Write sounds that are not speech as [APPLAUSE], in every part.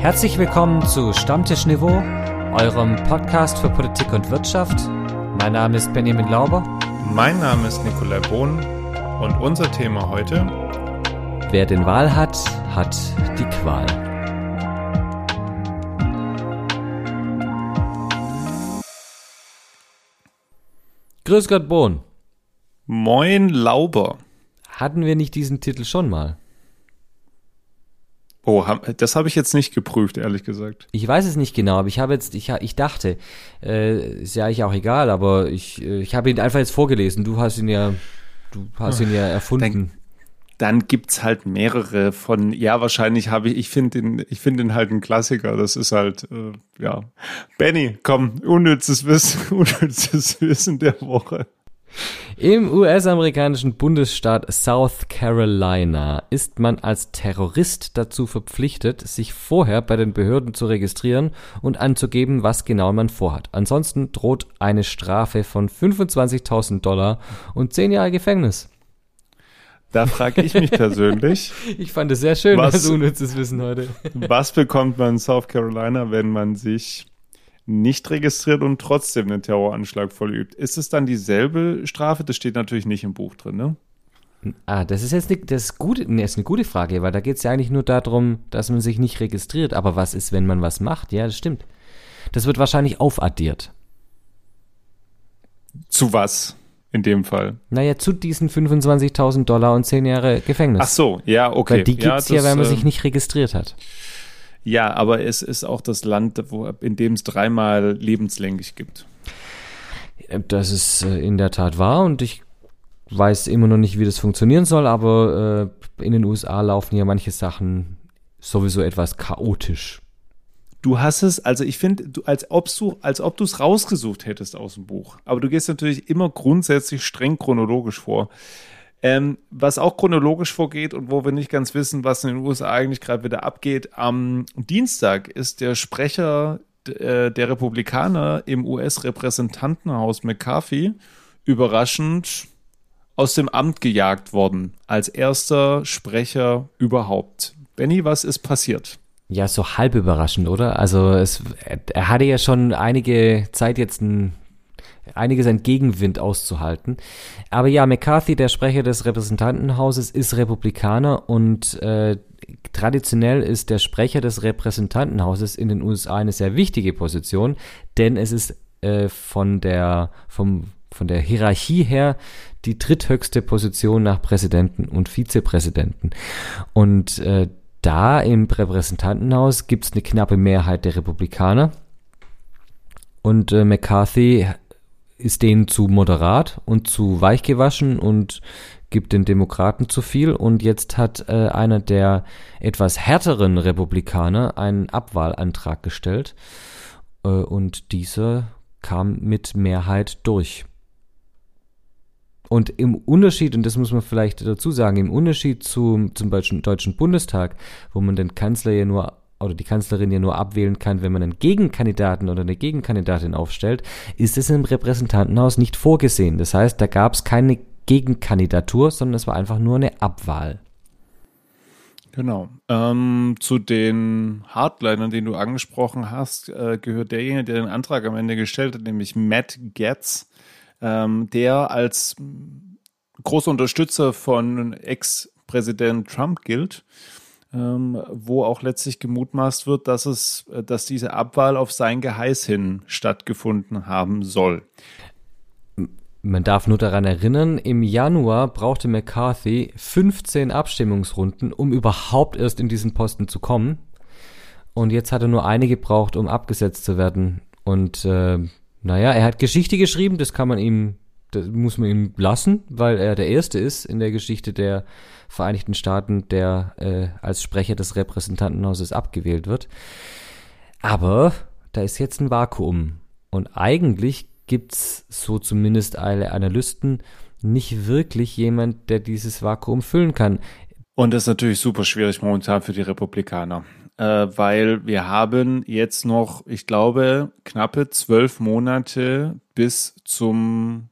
Herzlich willkommen zu Stammtisch Niveau, eurem Podcast für Politik und Wirtschaft. Mein Name ist Benjamin Lauber. Mein Name ist Nikolai Bohn und unser Thema heute. Wer den Wahl hat, hat die Qual. Grüß Gott, Bohn. Moin, Lauber. Hatten wir nicht diesen Titel schon mal? Oh, das habe ich jetzt nicht geprüft, ehrlich gesagt. Ich weiß es nicht genau, aber ich habe jetzt, ich, ich dachte, äh, ist ja eigentlich auch egal, aber ich, äh, ich habe ihn einfach jetzt vorgelesen. Du hast ihn ja, du hast ihn ja erfunden. Dann, dann gibt's halt mehrere von, ja, wahrscheinlich habe ich, ich finde ihn, ich finde ihn halt ein Klassiker. Das ist halt, äh, ja. Benny, komm, unnützes Wissen, [LAUGHS] unnützes Wissen der Woche. Im US-amerikanischen Bundesstaat South Carolina ist man als Terrorist dazu verpflichtet, sich vorher bei den Behörden zu registrieren und anzugeben, was genau man vorhat. Ansonsten droht eine Strafe von 25.000 Dollar und 10 Jahre Gefängnis. Da frage ich mich persönlich. [LAUGHS] ich fand es sehr schön, was, als unnützes Wissen heute. was bekommt man in South Carolina, wenn man sich nicht registriert und trotzdem einen Terroranschlag vollübt. Ist es dann dieselbe Strafe? Das steht natürlich nicht im Buch drin, ne? Ah, das ist jetzt eine, das ist gut, nee, ist eine gute Frage, weil da geht es ja eigentlich nur darum, dass man sich nicht registriert. Aber was ist, wenn man was macht? Ja, das stimmt. Das wird wahrscheinlich aufaddiert. Zu was in dem Fall? Naja, zu diesen 25.000 Dollar und 10 Jahre Gefängnis. Ach so, ja, okay. Weil die gibt es ja, ja, weil man äh, sich nicht registriert hat. Ja, aber es ist auch das Land, wo, in dem es dreimal lebenslänglich gibt. Das ist äh, in der Tat wahr und ich weiß immer noch nicht, wie das funktionieren soll, aber äh, in den USA laufen ja manche Sachen sowieso etwas chaotisch. Du hast es, also ich finde, als ob du, als ob du es rausgesucht hättest aus dem Buch. Aber du gehst natürlich immer grundsätzlich streng chronologisch vor. Ähm, was auch chronologisch vorgeht und wo wir nicht ganz wissen, was in den USA eigentlich gerade wieder abgeht. Am Dienstag ist der Sprecher äh, der Republikaner im US-Repräsentantenhaus McCarthy überraschend aus dem Amt gejagt worden, als erster Sprecher überhaupt. Benny, was ist passiert? Ja, so halb überraschend, oder? Also es, er hatte ja schon einige Zeit jetzt ein einiges an Gegenwind auszuhalten. Aber ja, McCarthy, der Sprecher des Repräsentantenhauses, ist Republikaner und äh, traditionell ist der Sprecher des Repräsentantenhauses in den USA eine sehr wichtige Position, denn es ist äh, von der vom von der Hierarchie her die dritthöchste Position nach Präsidenten und Vizepräsidenten. Und äh, da im Repräsentantenhaus gibt es eine knappe Mehrheit der Republikaner. Und äh, McCarthy ist denen zu moderat und zu weich gewaschen und gibt den Demokraten zu viel. Und jetzt hat äh, einer der etwas härteren Republikaner einen Abwahlantrag gestellt. Äh, und dieser kam mit Mehrheit durch. Und im Unterschied, und das muss man vielleicht dazu sagen, im Unterschied zum, zum Deutschen Bundestag, wo man den Kanzler ja nur oder die Kanzlerin ja nur abwählen kann, wenn man einen Gegenkandidaten oder eine Gegenkandidatin aufstellt, ist es im Repräsentantenhaus nicht vorgesehen. Das heißt, da gab es keine Gegenkandidatur, sondern es war einfach nur eine Abwahl. Genau. Ähm, zu den Hardlinern, den du angesprochen hast, äh, gehört derjenige, der den Antrag am Ende gestellt hat, nämlich Matt Getz, ähm, der als großer Unterstützer von Ex-Präsident Trump gilt ähm, wo auch letztlich gemutmaßt wird, dass es, äh, dass diese Abwahl auf sein Geheiß hin stattgefunden haben soll. Man darf nur daran erinnern, im Januar brauchte McCarthy 15 Abstimmungsrunden, um überhaupt erst in diesen Posten zu kommen. Und jetzt hat er nur eine gebraucht, um abgesetzt zu werden. Und äh, naja, er hat Geschichte geschrieben, das kann man ihm, das muss man ihm lassen, weil er der Erste ist in der Geschichte der Vereinigten Staaten, der äh, als Sprecher des Repräsentantenhauses abgewählt wird. Aber da ist jetzt ein Vakuum. Und eigentlich gibt es, so zumindest alle Analysten, nicht wirklich jemand, der dieses Vakuum füllen kann. Und das ist natürlich super schwierig momentan für die Republikaner, äh, weil wir haben jetzt noch, ich glaube, knappe zwölf Monate bis zum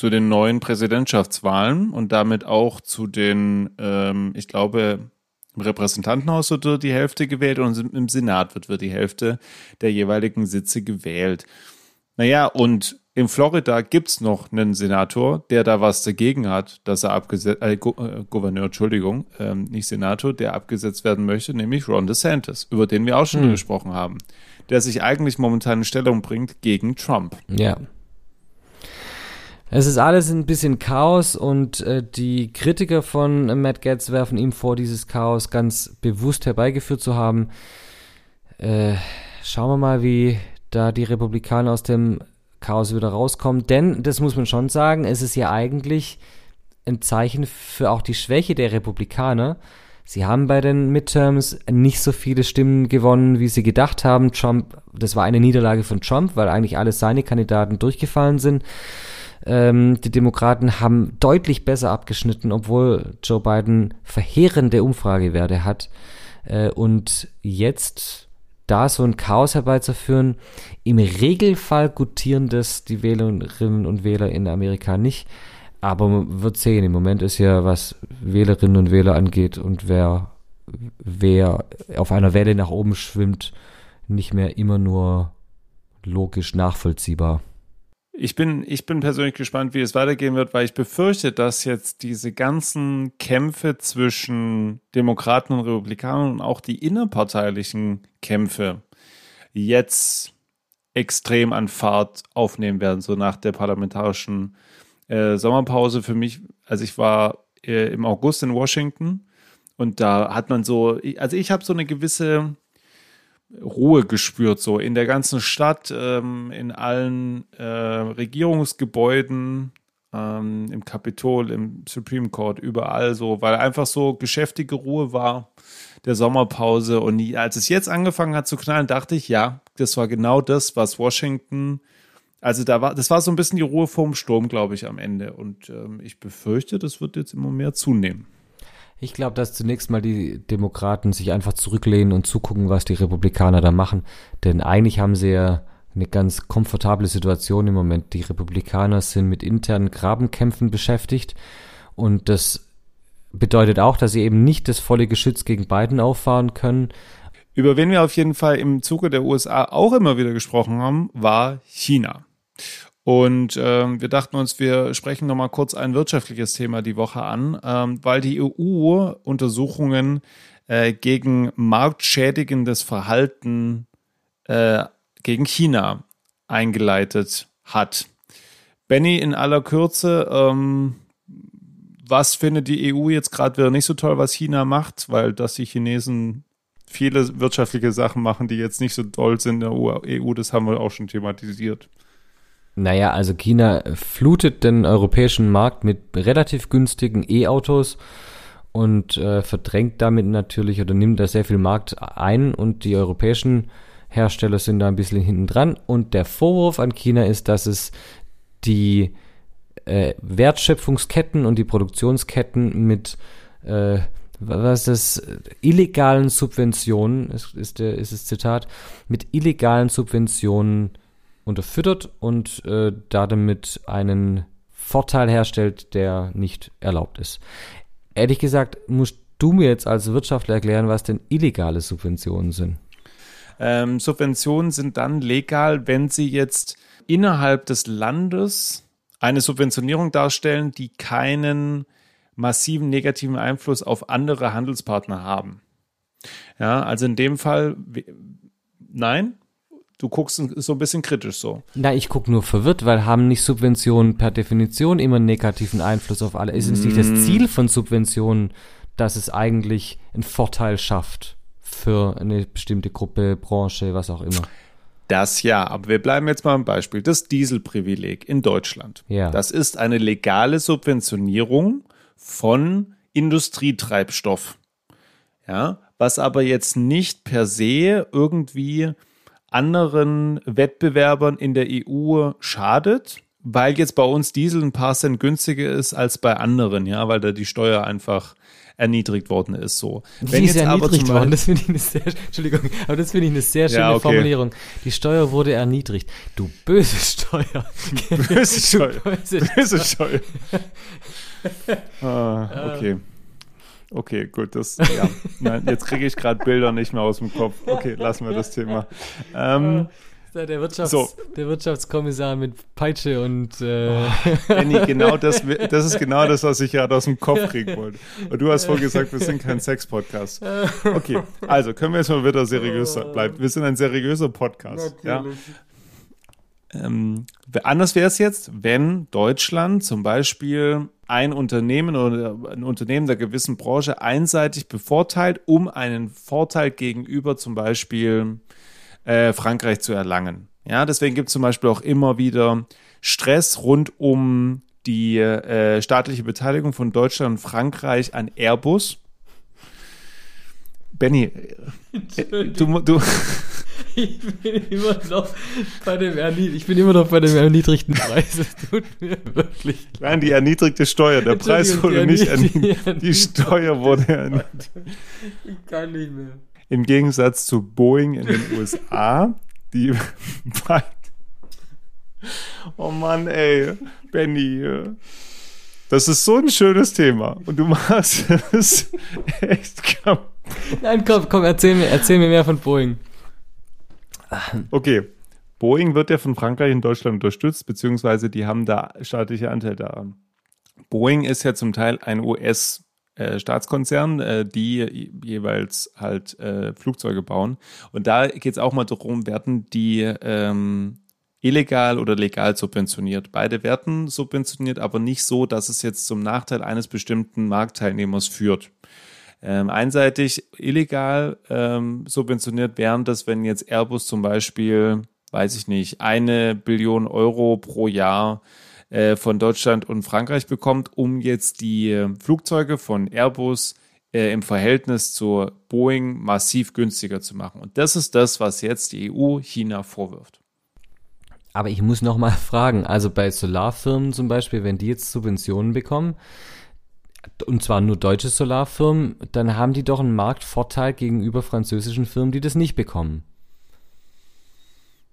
zu den neuen Präsidentschaftswahlen und damit auch zu den, ähm, ich glaube, Im Repräsentantenhaus wird die Hälfte gewählt und im Senat wird, wird die Hälfte der jeweiligen Sitze gewählt. Naja, und in Florida gibt's noch einen Senator, der da was dagegen hat, dass er abgesetzt, äh, äh, Gouverneur, Entschuldigung, ähm, nicht Senator, der abgesetzt werden möchte, nämlich Ron DeSantis, über den wir auch schon hm. gesprochen haben, der sich eigentlich momentan in Stellung bringt gegen Trump. Ja. Es ist alles ein bisschen Chaos und äh, die Kritiker von Matt Getz werfen ihm vor, dieses Chaos ganz bewusst herbeigeführt zu haben. Äh, schauen wir mal, wie da die Republikaner aus dem Chaos wieder rauskommen. Denn, das muss man schon sagen, es ist ja eigentlich ein Zeichen für auch die Schwäche der Republikaner. Sie haben bei den Midterms nicht so viele Stimmen gewonnen, wie sie gedacht haben. Trump, das war eine Niederlage von Trump, weil eigentlich alle seine Kandidaten durchgefallen sind. Ähm, die Demokraten haben deutlich besser abgeschnitten, obwohl Joe Biden verheerende Umfragewerte hat. Äh, und jetzt da so ein Chaos herbeizuführen. Im Regelfall gutieren das die Wählerinnen und Wähler in Amerika nicht. Aber man wird sehen, im Moment ist ja, was Wählerinnen und Wähler angeht und wer, wer auf einer Welle nach oben schwimmt, nicht mehr immer nur logisch nachvollziehbar. Ich bin, ich bin persönlich gespannt, wie es weitergehen wird, weil ich befürchte, dass jetzt diese ganzen Kämpfe zwischen Demokraten und Republikanern und auch die innerparteilichen Kämpfe jetzt extrem an Fahrt aufnehmen werden, so nach der parlamentarischen äh, Sommerpause. Für mich, also ich war äh, im August in Washington und da hat man so, also ich habe so eine gewisse Ruhe gespürt, so in der ganzen Stadt, ähm, in allen äh, Regierungsgebäuden, ähm, im Kapitol, im Supreme Court, überall so, weil einfach so geschäftige Ruhe war der Sommerpause. Und als es jetzt angefangen hat zu knallen, dachte ich, ja, das war genau das, was Washington, also da war, das war so ein bisschen die Ruhe vorm Sturm, glaube ich, am Ende. Und ähm, ich befürchte, das wird jetzt immer mehr zunehmen. Ich glaube, dass zunächst mal die Demokraten sich einfach zurücklehnen und zugucken, was die Republikaner da machen. Denn eigentlich haben sie ja eine ganz komfortable Situation im Moment. Die Republikaner sind mit internen Grabenkämpfen beschäftigt und das bedeutet auch, dass sie eben nicht das volle Geschütz gegen Biden auffahren können. Über wen wir auf jeden Fall im Zuge der USA auch immer wieder gesprochen haben, war China. Und ähm, wir dachten uns, wir sprechen nochmal kurz ein wirtschaftliches Thema die Woche an, ähm, weil die EU Untersuchungen äh, gegen marktschädigendes Verhalten äh, gegen China eingeleitet hat. Benny, in aller Kürze, ähm, was findet die EU jetzt gerade wieder nicht so toll, was China macht, weil dass die Chinesen viele wirtschaftliche Sachen machen, die jetzt nicht so toll sind in der EU, das haben wir auch schon thematisiert. Naja, also China flutet den europäischen Markt mit relativ günstigen E-Autos und äh, verdrängt damit natürlich oder nimmt da sehr viel Markt ein und die europäischen Hersteller sind da ein bisschen hinten dran. Und der Vorwurf an China ist, dass es die äh, Wertschöpfungsketten und die Produktionsketten mit äh, was das, illegalen Subventionen, ist, ist, der, ist das Zitat, mit illegalen Subventionen unterfüttert und äh, damit einen Vorteil herstellt, der nicht erlaubt ist. Ehrlich gesagt, musst du mir jetzt als Wirtschaftler erklären, was denn illegale Subventionen sind. Ähm, Subventionen sind dann legal, wenn sie jetzt innerhalb des Landes eine Subventionierung darstellen, die keinen massiven negativen Einfluss auf andere Handelspartner haben. Ja, also in dem Fall, nein, du guckst so ein bisschen kritisch so. Na, ich gucke nur verwirrt, weil haben nicht Subventionen per Definition immer einen negativen Einfluss auf alle? Ist es nicht das mm. Ziel von Subventionen, dass es eigentlich einen Vorteil schafft für eine bestimmte Gruppe, Branche, was auch immer? Das ja, aber wir bleiben jetzt mal im Beispiel. Das Dieselprivileg in Deutschland. Ja. Das ist eine legale Subventionierung von Industrietreibstoff. Ja, was aber jetzt nicht per se irgendwie anderen Wettbewerbern in der EU schadet, weil jetzt bei uns Diesel ein paar Cent günstiger ist als bei anderen, ja, weil da die Steuer einfach erniedrigt worden ist. So. Wenn ist jetzt erniedrigt aber worden, das finde ich eine sehr, Entschuldigung, aber das finde ich eine sehr schöne ja, okay. Formulierung. Die Steuer wurde erniedrigt. Du böse Steuer. [LAUGHS] Böse Steuer. Böse, böse Steuer. ah, okay. Okay, gut, das, ja. [LAUGHS] Nein, jetzt kriege ich gerade Bilder nicht mehr aus dem Kopf. Okay, lassen wir das Thema. Ähm, der, Wirtschafts-, so. der Wirtschaftskommissar mit Peitsche und. Äh oh, Benny, [LAUGHS] genau das, das ist genau das, was ich gerade aus dem Kopf kriegen wollte. Und du hast vorhin gesagt, wir sind kein Sex-Podcast. Okay, also können wir jetzt mal wieder seriös bleiben. Wir sind ein seriöser Podcast. Natürlich. Ja? Ähm, anders wäre es jetzt, wenn Deutschland zum Beispiel ein Unternehmen oder ein Unternehmen der gewissen Branche einseitig bevorteilt, um einen Vorteil gegenüber zum Beispiel äh, Frankreich zu erlangen. Ja, deswegen gibt es zum Beispiel auch immer wieder Stress rund um die äh, staatliche Beteiligung von Deutschland und Frankreich an Airbus. Benny, äh, du, du [LAUGHS] [LAUGHS] ich bin immer noch bei dem ich bin immer noch bei dem erniedrigten Preis. Es tut mir wirklich leid. Nein, die erniedrigte Steuer. Der Preis wurde nicht erniedrigt. Die, die Steuer wurde erniedrigt. Ich kann nicht mehr. Im Gegensatz zu Boeing in den USA, die Oh Mann, ey, Benny. Das ist so ein schönes Thema. Und du machst [LAUGHS] es echt kaputt. Nein, komm, komm, erzähl mir, erzähl mir mehr von Boeing. [LAUGHS] Okay. Boeing wird ja von Frankreich in Deutschland unterstützt, beziehungsweise die haben da staatliche Anteil daran. Boeing ist ja zum Teil ein US- äh, Staatskonzern, äh, die jeweils halt äh, Flugzeuge bauen. Und da geht es auch mal darum, werden die ähm, illegal oder legal subventioniert. Beide werden subventioniert, aber nicht so, dass es jetzt zum Nachteil eines bestimmten Marktteilnehmers führt. Ähm, einseitig illegal ähm, subventioniert wären das, wenn jetzt Airbus zum Beispiel, weiß ich nicht, eine Billion Euro pro Jahr äh, von Deutschland und Frankreich bekommt, um jetzt die äh, Flugzeuge von Airbus äh, im Verhältnis zur Boeing massiv günstiger zu machen. Und das ist das, was jetzt die EU China vorwirft. Aber ich muss noch mal [LAUGHS] fragen, also bei Solarfirmen zum Beispiel, wenn die jetzt Subventionen bekommen, und zwar nur deutsche Solarfirmen, dann haben die doch einen Marktvorteil gegenüber französischen Firmen, die das nicht bekommen.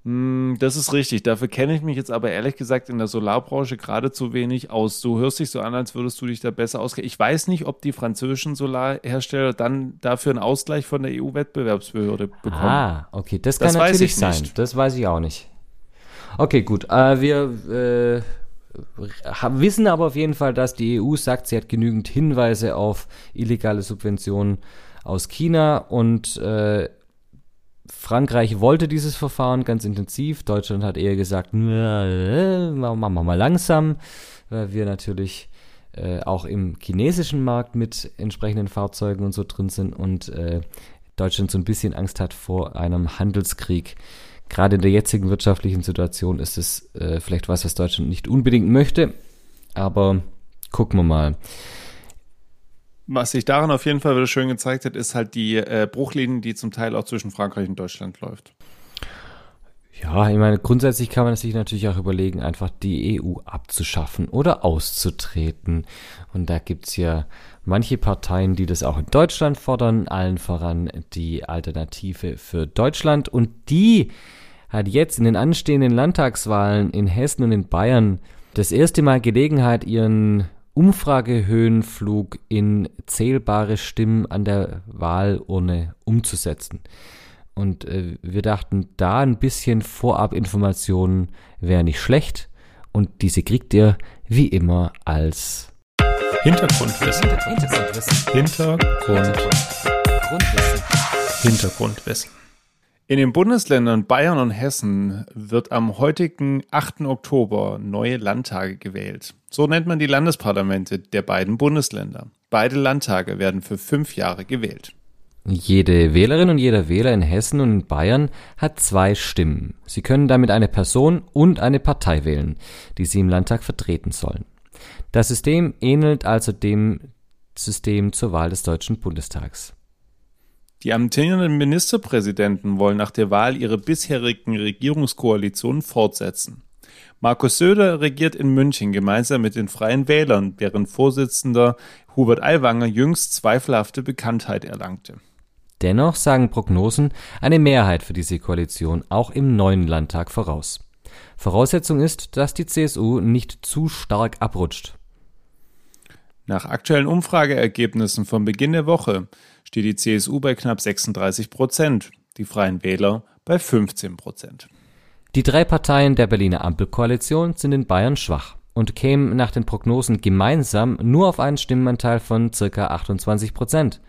Hm, das ist richtig. Dafür kenne ich mich jetzt aber ehrlich gesagt in der Solarbranche gerade zu wenig aus. Du hörst dich so an, als würdest du dich da besser auskennen. Ich weiß nicht, ob die französischen Solarhersteller dann dafür einen Ausgleich von der EU-Wettbewerbsbehörde bekommen. Ah, okay, das kann das natürlich sein. Nicht. Das weiß ich auch nicht. Okay, gut. Äh, wir äh, wissen aber auf jeden Fall, dass die EU sagt, sie hat genügend Hinweise auf illegale Subventionen aus China und äh, Frankreich wollte dieses Verfahren ganz intensiv. Deutschland hat eher gesagt, äh, machen wir mal langsam, weil wir natürlich äh, auch im chinesischen Markt mit entsprechenden Fahrzeugen und so drin sind und äh, Deutschland so ein bisschen Angst hat vor einem Handelskrieg. Gerade in der jetzigen wirtschaftlichen Situation ist es äh, vielleicht was, was Deutschland nicht unbedingt möchte, aber gucken wir mal. Was sich daran auf jeden Fall wieder schön gezeigt hat, ist halt die äh, Bruchlinie, die zum Teil auch zwischen Frankreich und Deutschland läuft. Ja, ich meine, grundsätzlich kann man sich natürlich auch überlegen, einfach die EU abzuschaffen oder auszutreten. Und da gibt's ja manche Parteien, die das auch in Deutschland fordern, allen voran die Alternative für Deutschland. Und die hat jetzt in den anstehenden Landtagswahlen in Hessen und in Bayern das erste Mal Gelegenheit, ihren Umfragehöhenflug in zählbare Stimmen an der Wahlurne umzusetzen. Und äh, wir dachten, da ein bisschen Vorabinformationen wäre nicht schlecht. Und diese kriegt ihr wie immer als Hintergrundwissen. Hintergrundwissen. Hintergrundwissen. Hintergrundwissen. In den Bundesländern Bayern und Hessen wird am heutigen 8. Oktober neue Landtage gewählt. So nennt man die Landesparlamente der beiden Bundesländer. Beide Landtage werden für fünf Jahre gewählt. Jede Wählerin und jeder Wähler in Hessen und in Bayern hat zwei Stimmen. Sie können damit eine Person und eine Partei wählen, die sie im Landtag vertreten sollen. Das System ähnelt also dem System zur Wahl des Deutschen Bundestags. Die amtierenden Ministerpräsidenten wollen nach der Wahl ihre bisherigen Regierungskoalitionen fortsetzen. Markus Söder regiert in München gemeinsam mit den Freien Wählern, während Vorsitzender Hubert Aiwanger jüngst zweifelhafte Bekanntheit erlangte. Dennoch sagen Prognosen eine Mehrheit für diese Koalition auch im neuen Landtag voraus. Voraussetzung ist, dass die CSU nicht zu stark abrutscht. Nach aktuellen Umfrageergebnissen vom Beginn der Woche steht die CSU bei knapp 36 Prozent, die Freien Wähler bei 15 Prozent. Die drei Parteien der Berliner Ampelkoalition sind in Bayern schwach und kämen nach den Prognosen gemeinsam nur auf einen Stimmenanteil von ca. 28 Prozent.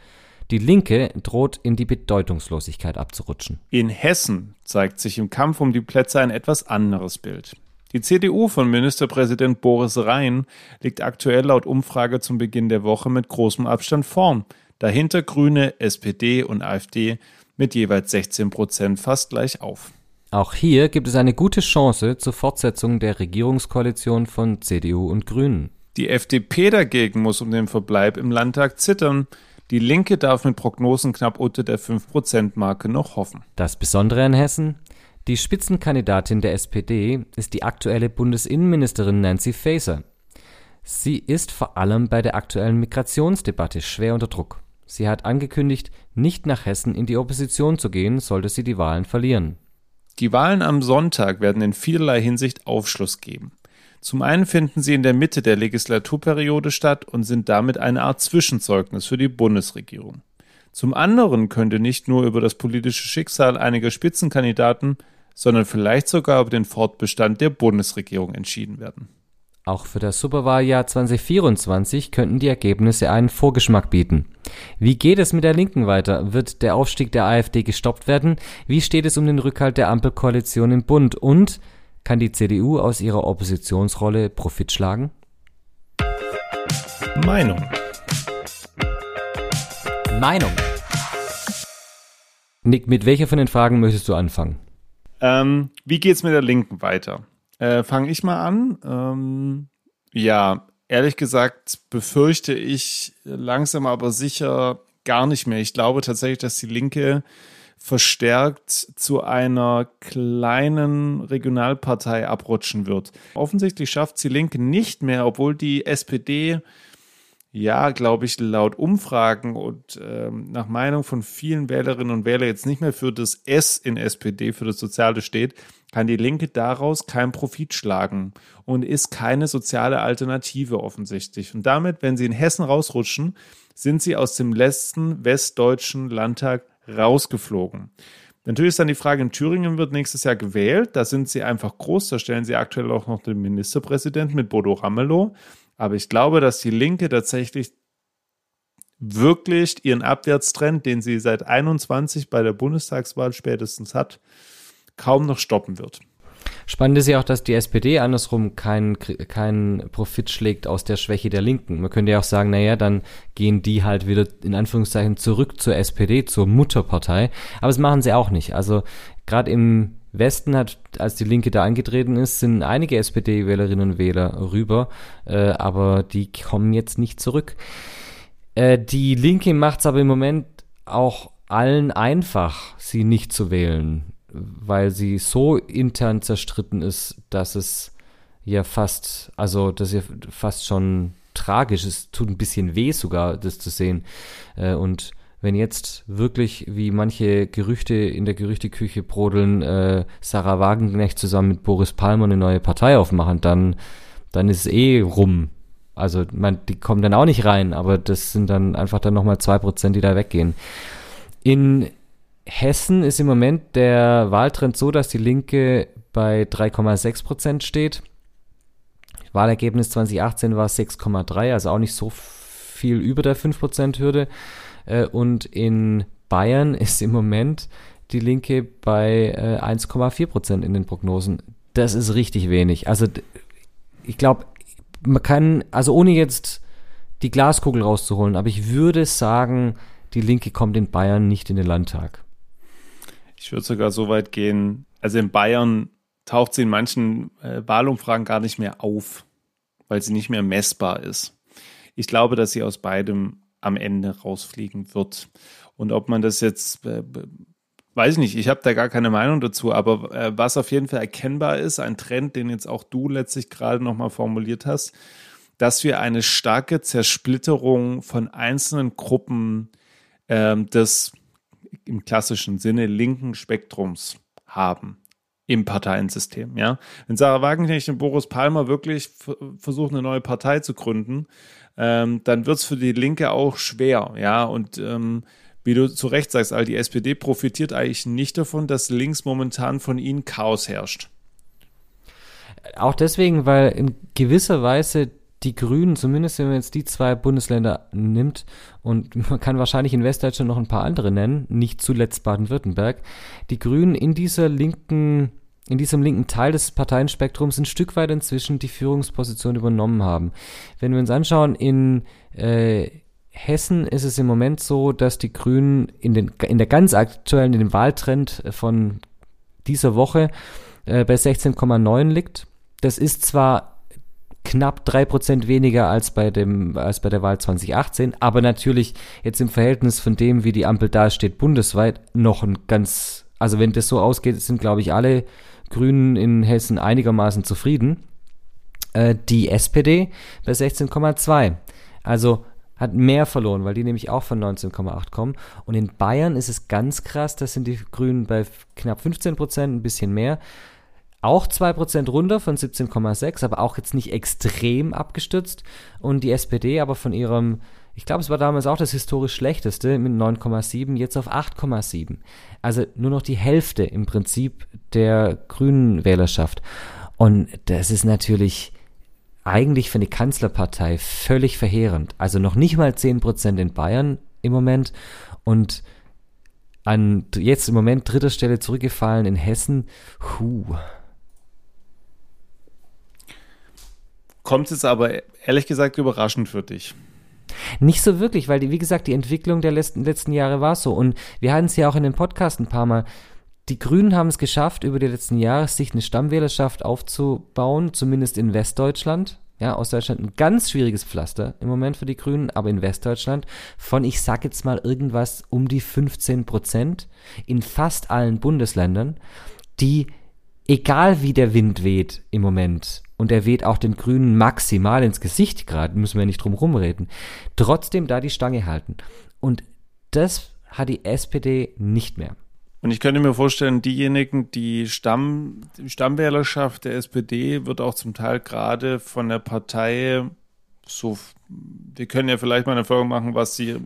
Die Linke droht in die Bedeutungslosigkeit abzurutschen. In Hessen zeigt sich im Kampf um die Plätze ein etwas anderes Bild. Die CDU von Ministerpräsident Boris Rhein liegt aktuell laut Umfrage zum Beginn der Woche mit großem Abstand vorn. Dahinter Grüne, SPD und AfD mit jeweils 16 Prozent fast gleich auf. Auch hier gibt es eine gute Chance zur Fortsetzung der Regierungskoalition von CDU und Grünen. Die FDP dagegen muss um den Verbleib im Landtag zittern. Die Linke darf mit Prognosen knapp unter der 5%-Marke noch hoffen. Das Besondere an Hessen? Die Spitzenkandidatin der SPD ist die aktuelle Bundesinnenministerin Nancy Faeser. Sie ist vor allem bei der aktuellen Migrationsdebatte schwer unter Druck. Sie hat angekündigt, nicht nach Hessen in die Opposition zu gehen, sollte sie die Wahlen verlieren. Die Wahlen am Sonntag werden in vielerlei Hinsicht Aufschluss geben. Zum einen finden sie in der Mitte der Legislaturperiode statt und sind damit eine Art Zwischenzeugnis für die Bundesregierung. Zum anderen könnte nicht nur über das politische Schicksal einiger Spitzenkandidaten, sondern vielleicht sogar über den Fortbestand der Bundesregierung entschieden werden. Auch für das Superwahljahr 2024 könnten die Ergebnisse einen Vorgeschmack bieten. Wie geht es mit der Linken weiter? Wird der Aufstieg der AfD gestoppt werden? Wie steht es um den Rückhalt der Ampelkoalition im Bund? Und kann die CDU aus ihrer Oppositionsrolle Profit schlagen? Meinung. Meinung. Nick, mit welcher von den Fragen möchtest du anfangen? Ähm, wie geht's mit der Linken weiter? Äh, Fange ich mal an. Ähm, ja, ehrlich gesagt befürchte ich langsam aber sicher gar nicht mehr. Ich glaube tatsächlich, dass die Linke verstärkt zu einer kleinen Regionalpartei abrutschen wird. Offensichtlich schafft die Linke nicht mehr, obwohl die SPD ja, glaube ich, laut Umfragen und ähm, nach Meinung von vielen Wählerinnen und Wählern jetzt nicht mehr für das S in SPD, für das Soziale steht, kann die Linke daraus keinen Profit schlagen und ist keine soziale Alternative offensichtlich. Und damit, wenn sie in Hessen rausrutschen, sind sie aus dem letzten westdeutschen Landtag rausgeflogen. Natürlich ist dann die Frage, in Thüringen wird nächstes Jahr gewählt. Da sind sie einfach groß. Da stellen sie aktuell auch noch den Ministerpräsidenten mit Bodo Ramelow. Aber ich glaube, dass die Linke tatsächlich wirklich ihren Abwärtstrend, den sie seit 21 bei der Bundestagswahl spätestens hat, kaum noch stoppen wird. Spannend ist ja auch, dass die SPD andersrum keinen keinen Profit schlägt aus der Schwäche der Linken. Man könnte ja auch sagen, naja, dann gehen die halt wieder in Anführungszeichen zurück zur SPD, zur Mutterpartei. Aber das machen sie auch nicht. Also gerade im Westen hat, als die Linke da angetreten ist, sind einige SPD-Wählerinnen und Wähler rüber, äh, aber die kommen jetzt nicht zurück. Äh, die Linke macht es aber im Moment auch allen einfach, sie nicht zu wählen, weil sie so intern zerstritten ist, dass es ja fast, also das ist ja fast schon tragisch. Es tut ein bisschen weh sogar, das zu sehen. Äh, und wenn jetzt wirklich, wie manche Gerüchte in der Gerüchteküche brodeln, äh, Sarah Wagenknecht zusammen mit Boris Palmer eine neue Partei aufmachen, dann, dann ist es eh rum. Also, man, die kommen dann auch nicht rein, aber das sind dann einfach dann nochmal zwei Prozent, die da weggehen. In Hessen ist im Moment der Wahltrend so, dass die Linke bei 3,6 Prozent steht. Wahlergebnis 2018 war 6,3, also auch nicht so viel über der 5%-Hürde. Äh, und in Bayern [LAUGHS] ist im Moment die Linke bei äh, 1,4 Prozent in den Prognosen. Das ist richtig wenig. Also ich glaube, man kann, also ohne jetzt die Glaskugel rauszuholen, aber ich würde sagen, die Linke kommt in Bayern nicht in den Landtag. Ich würde sogar so weit gehen, also in Bayern taucht sie in manchen äh, Wahlumfragen gar nicht mehr auf, weil sie nicht mehr messbar ist. Ich glaube, dass sie aus beidem am Ende rausfliegen wird. Und ob man das jetzt, äh, weiß ich nicht, ich habe da gar keine Meinung dazu, aber äh, was auf jeden Fall erkennbar ist, ein Trend, den jetzt auch du letztlich gerade nochmal formuliert hast, dass wir eine starke Zersplitterung von einzelnen Gruppen ähm, des im klassischen Sinne linken Spektrums haben im Parteiensystem. Ja, wenn Sarah Wagenknecht und Boris Palmer wirklich versuchen, eine neue Partei zu gründen, ähm, dann wird es für die Linke auch schwer, ja, und ähm, wie du zu Recht sagst, all die SPD profitiert eigentlich nicht davon, dass links momentan von ihnen Chaos herrscht. Auch deswegen, weil in gewisser Weise die Grünen, zumindest wenn man jetzt die zwei Bundesländer nimmt, und [LAUGHS] man kann wahrscheinlich in Westdeutschland noch ein paar andere nennen, nicht zuletzt Baden-Württemberg, die Grünen in dieser linken, in diesem linken Teil des Parteienspektrums ein Stück weit inzwischen die Führungsposition übernommen haben. Wenn wir uns anschauen, in äh, Hessen ist es im Moment so, dass die Grünen in, den, in der ganz aktuellen, in dem Wahltrend von dieser Woche äh, bei 16,9 liegt. Das ist zwar knapp drei Prozent weniger als bei dem, als bei der Wahl 2018, aber natürlich jetzt im Verhältnis von dem, wie die Ampel dasteht, bundesweit noch ein ganz, also wenn das so ausgeht, sind glaube ich alle Grünen in Hessen einigermaßen zufrieden. Äh, die SPD bei 16,2. Also hat mehr verloren, weil die nämlich auch von 19,8 kommen. Und in Bayern ist es ganz krass, da sind die Grünen bei knapp 15 Prozent, ein bisschen mehr. Auch 2% runter von 17,6, aber auch jetzt nicht extrem abgestützt. Und die SPD aber von ihrem, ich glaube, es war damals auch das historisch schlechteste mit 9,7, jetzt auf 8,7. Also nur noch die Hälfte im Prinzip der grünen Wählerschaft. Und das ist natürlich eigentlich für eine Kanzlerpartei völlig verheerend. Also noch nicht mal 10% in Bayern im Moment und an jetzt im Moment dritter Stelle zurückgefallen in Hessen. Huh. Kommt es aber ehrlich gesagt überraschend für dich? Nicht so wirklich, weil, die, wie gesagt, die Entwicklung der letzten, letzten Jahre war so. Und wir hatten es ja auch in dem Podcast ein paar Mal. Die Grünen haben es geschafft, über die letzten Jahre sich eine Stammwählerschaft aufzubauen, zumindest in Westdeutschland. Ja, Ostdeutschland ein ganz schwieriges Pflaster im Moment für die Grünen, aber in Westdeutschland von, ich sag jetzt mal irgendwas um die 15 Prozent in fast allen Bundesländern, die, egal wie der Wind weht im Moment, und er weht auch den Grünen maximal ins Gesicht gerade, müssen wir nicht drum rumreden, trotzdem da die Stange halten. Und das hat die SPD nicht mehr. Und ich könnte mir vorstellen, diejenigen, die Stamm, Stammwählerschaft der SPD wird auch zum Teil gerade von der Partei so, wir können ja vielleicht mal eine Folge machen, was die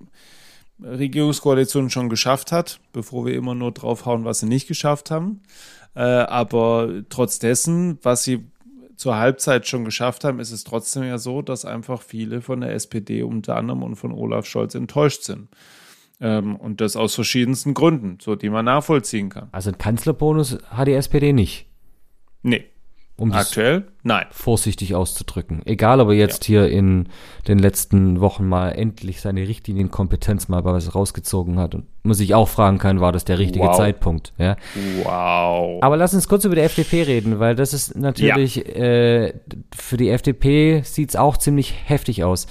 Regierungskoalition schon geschafft hat, bevor wir immer nur draufhauen, was sie nicht geschafft haben. Äh, aber trotz dessen, was sie zur Halbzeit schon geschafft haben, ist es trotzdem ja so, dass einfach viele von der SPD unter anderem und von Olaf Scholz enttäuscht sind. Ähm, und das aus verschiedensten Gründen, so die man nachvollziehen kann. Also einen Kanzlerbonus hat die SPD nicht. Nee, um Aktuell? Nein. Vorsichtig auszudrücken. Egal, ob er jetzt ja. hier in den letzten Wochen mal endlich seine Richtlinienkompetenz mal was rausgezogen hat und man sich auch fragen kann, war das der richtige wow. Zeitpunkt? Ja. Wow. Aber lass uns kurz über die FDP reden, weil das ist natürlich, ja. äh, für die FDP sieht's auch ziemlich heftig aus.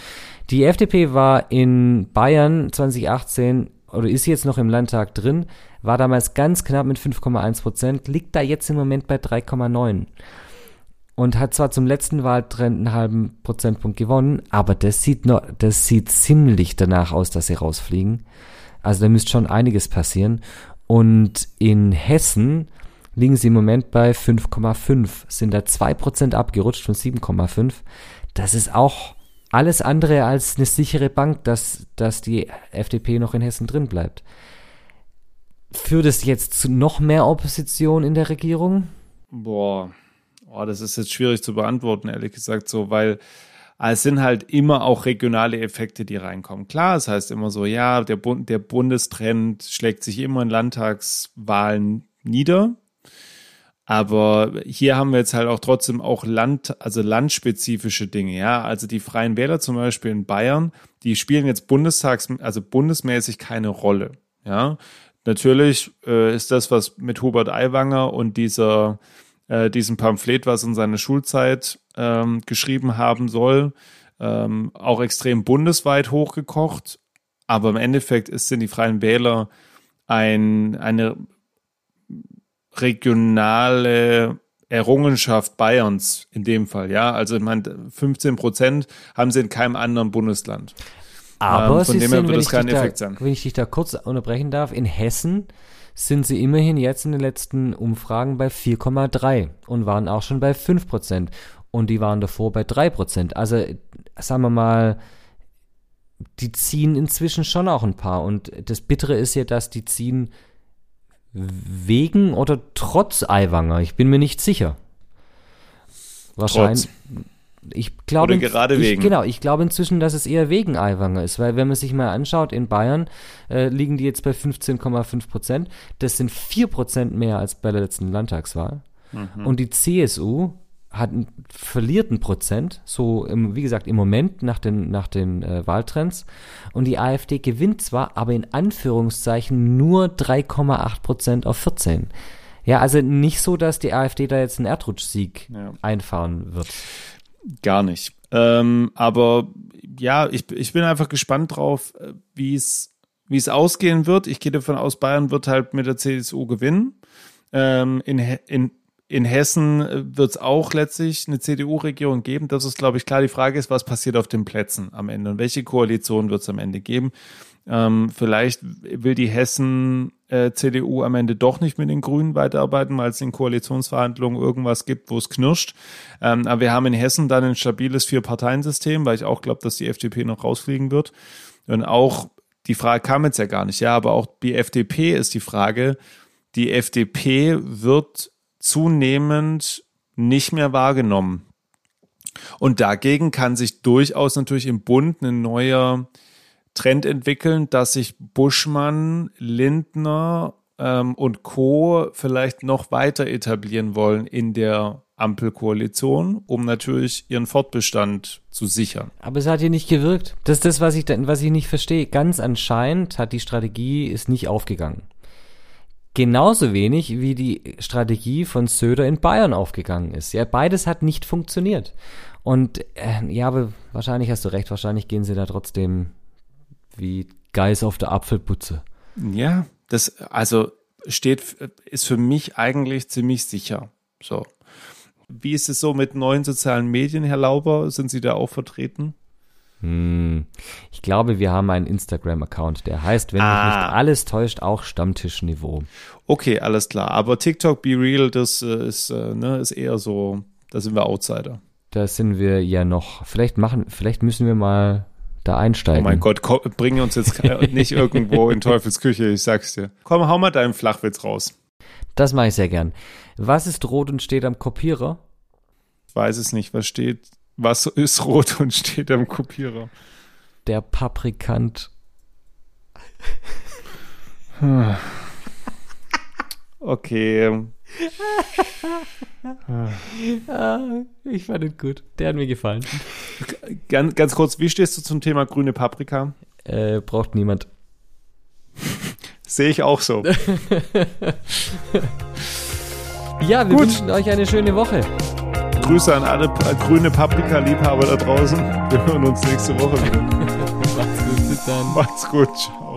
Die FDP war in Bayern 2018 oder ist jetzt noch im Landtag drin, war damals ganz knapp mit 5,1 Prozent, liegt da jetzt im Moment bei 3,9 und hat zwar zum letzten Wahltrend einen halben Prozentpunkt gewonnen, aber das sieht noch, das sieht ziemlich danach aus, dass sie rausfliegen. Also da müsste schon einiges passieren. Und in Hessen liegen sie im Moment bei 5,5, sind da 2% abgerutscht von 7,5. Das ist auch alles andere als eine sichere Bank, dass, dass die FDP noch in Hessen drin bleibt. Führt es jetzt zu noch mehr Opposition in der Regierung? Boah, Oh, das ist jetzt schwierig zu beantworten, ehrlich gesagt, so, weil es sind halt immer auch regionale Effekte, die reinkommen. Klar, es heißt immer so, ja, der, Bund, der Bundestrend schlägt sich immer in Landtagswahlen nieder. Aber hier haben wir jetzt halt auch trotzdem auch Land, also landspezifische Dinge, ja. Also die Freien Wähler zum Beispiel in Bayern, die spielen jetzt Bundestags, also bundesmäßig keine Rolle, ja. Natürlich äh, ist das, was mit Hubert Aiwanger und dieser äh, diesem Pamphlet, was in seiner Schulzeit ähm, geschrieben haben soll, ähm, auch extrem bundesweit hochgekocht. Aber im Endeffekt ist, sind die Freien Wähler ein, eine regionale Errungenschaft Bayerns in dem Fall, ja. Also ich meine, 15 Prozent haben sie in keinem anderen Bundesland. Aber ähm, von dem her wird es kein Effekt da, sein. Wenn ich dich da kurz unterbrechen darf, in Hessen sind sie immerhin jetzt in den letzten Umfragen bei 4,3 und waren auch schon bei 5 Prozent. Und die waren davor bei 3 Prozent. Also sagen wir mal, die ziehen inzwischen schon auch ein paar. Und das Bittere ist ja, dass die ziehen wegen oder trotz Aiwanger. Ich bin mir nicht sicher. Wahrscheinlich. Trotz. Ich glaube, Oder gerade ich, wegen. Genau, ich glaube inzwischen, dass es eher wegen Aiwanger ist, weil wenn man sich mal anschaut, in Bayern äh, liegen die jetzt bei 15,5 Prozent. Das sind 4 Prozent mehr als bei der letzten Landtagswahl. Mhm. Und die CSU hat, verliert ein Prozent, so im, wie gesagt im Moment nach den, nach den äh, Wahltrends. Und die AfD gewinnt zwar, aber in Anführungszeichen nur 3,8 Prozent auf 14. Ja, also nicht so, dass die AfD da jetzt einen Erdrutschsieg ja. einfahren wird. Gar nicht. Ähm, aber ja, ich, ich bin einfach gespannt drauf, äh, wie es wie es ausgehen wird. Ich gehe davon aus, Bayern wird halt mit der CSU gewinnen. Ähm, in, in, in Hessen äh, wird es auch letztlich eine CDU-Regierung geben. Das ist, glaube ich, klar. Die Frage ist, was passiert auf den Plätzen am Ende und welche Koalition wird es am Ende geben. Ähm, vielleicht will die Hessen äh, CDU am Ende doch nicht mit den Grünen weiterarbeiten, weil es in Koalitionsverhandlungen irgendwas gibt, wo es knirscht. Ähm, aber wir haben in Hessen dann ein stabiles Vier-Parteien-System, weil ich auch glaube, dass die FDP noch rausfliegen wird. Und auch die Frage kam jetzt ja gar nicht, ja, aber auch die FDP ist die Frage. Die FDP wird zunehmend nicht mehr wahrgenommen. Und dagegen kann sich durchaus natürlich im Bund ein neuer Trend entwickeln, dass sich Buschmann, Lindner ähm, und Co. vielleicht noch weiter etablieren wollen in der Ampelkoalition, um natürlich ihren Fortbestand zu sichern. Aber es hat hier nicht gewirkt. Das ist das, was ich, was ich nicht verstehe. Ganz anscheinend hat die Strategie ist nicht aufgegangen. Genauso wenig wie die Strategie von Söder in Bayern aufgegangen ist. Ja, beides hat nicht funktioniert. Und äh, ja, aber wahrscheinlich hast du recht, wahrscheinlich gehen sie da trotzdem wie Geist auf der Apfelputze. Ja, das also steht ist für mich eigentlich ziemlich sicher. So. Wie ist es so mit neuen sozialen Medien, Herr Lauber? Sind Sie da auch vertreten? Hm, ich glaube, wir haben einen Instagram-Account, der heißt, wenn ah. mich nicht alles täuscht, auch Stammtischniveau. Okay, alles klar. Aber TikTok Be Real, das äh, ist, äh, ne, ist eher so, da sind wir Outsider. Da sind wir ja noch. Vielleicht machen, vielleicht müssen wir mal da einsteigen. Oh mein Gott, komm, bring uns jetzt [LAUGHS] nicht irgendwo in Teufelsküche, ich sag's dir. Komm, hau mal deinen Flachwitz raus. Das mache ich sehr gern. Was ist rot und steht am Kopierer? Ich weiß es nicht. Was steht, was ist rot und steht am Kopierer? Der Paprikant. Okay. Ich fand ihn gut. Der hat mir gefallen. Ganz, ganz kurz, wie stehst du zum Thema grüne Paprika? Äh, braucht niemand. Sehe ich auch so. [LAUGHS] ja, wir Gut. wünschen euch eine schöne Woche. Grüße an alle grüne Paprika-Liebhaber da draußen. Wir hören uns nächste Woche wieder. [LAUGHS] Macht's gut, bis dann. Macht's gut, ciao.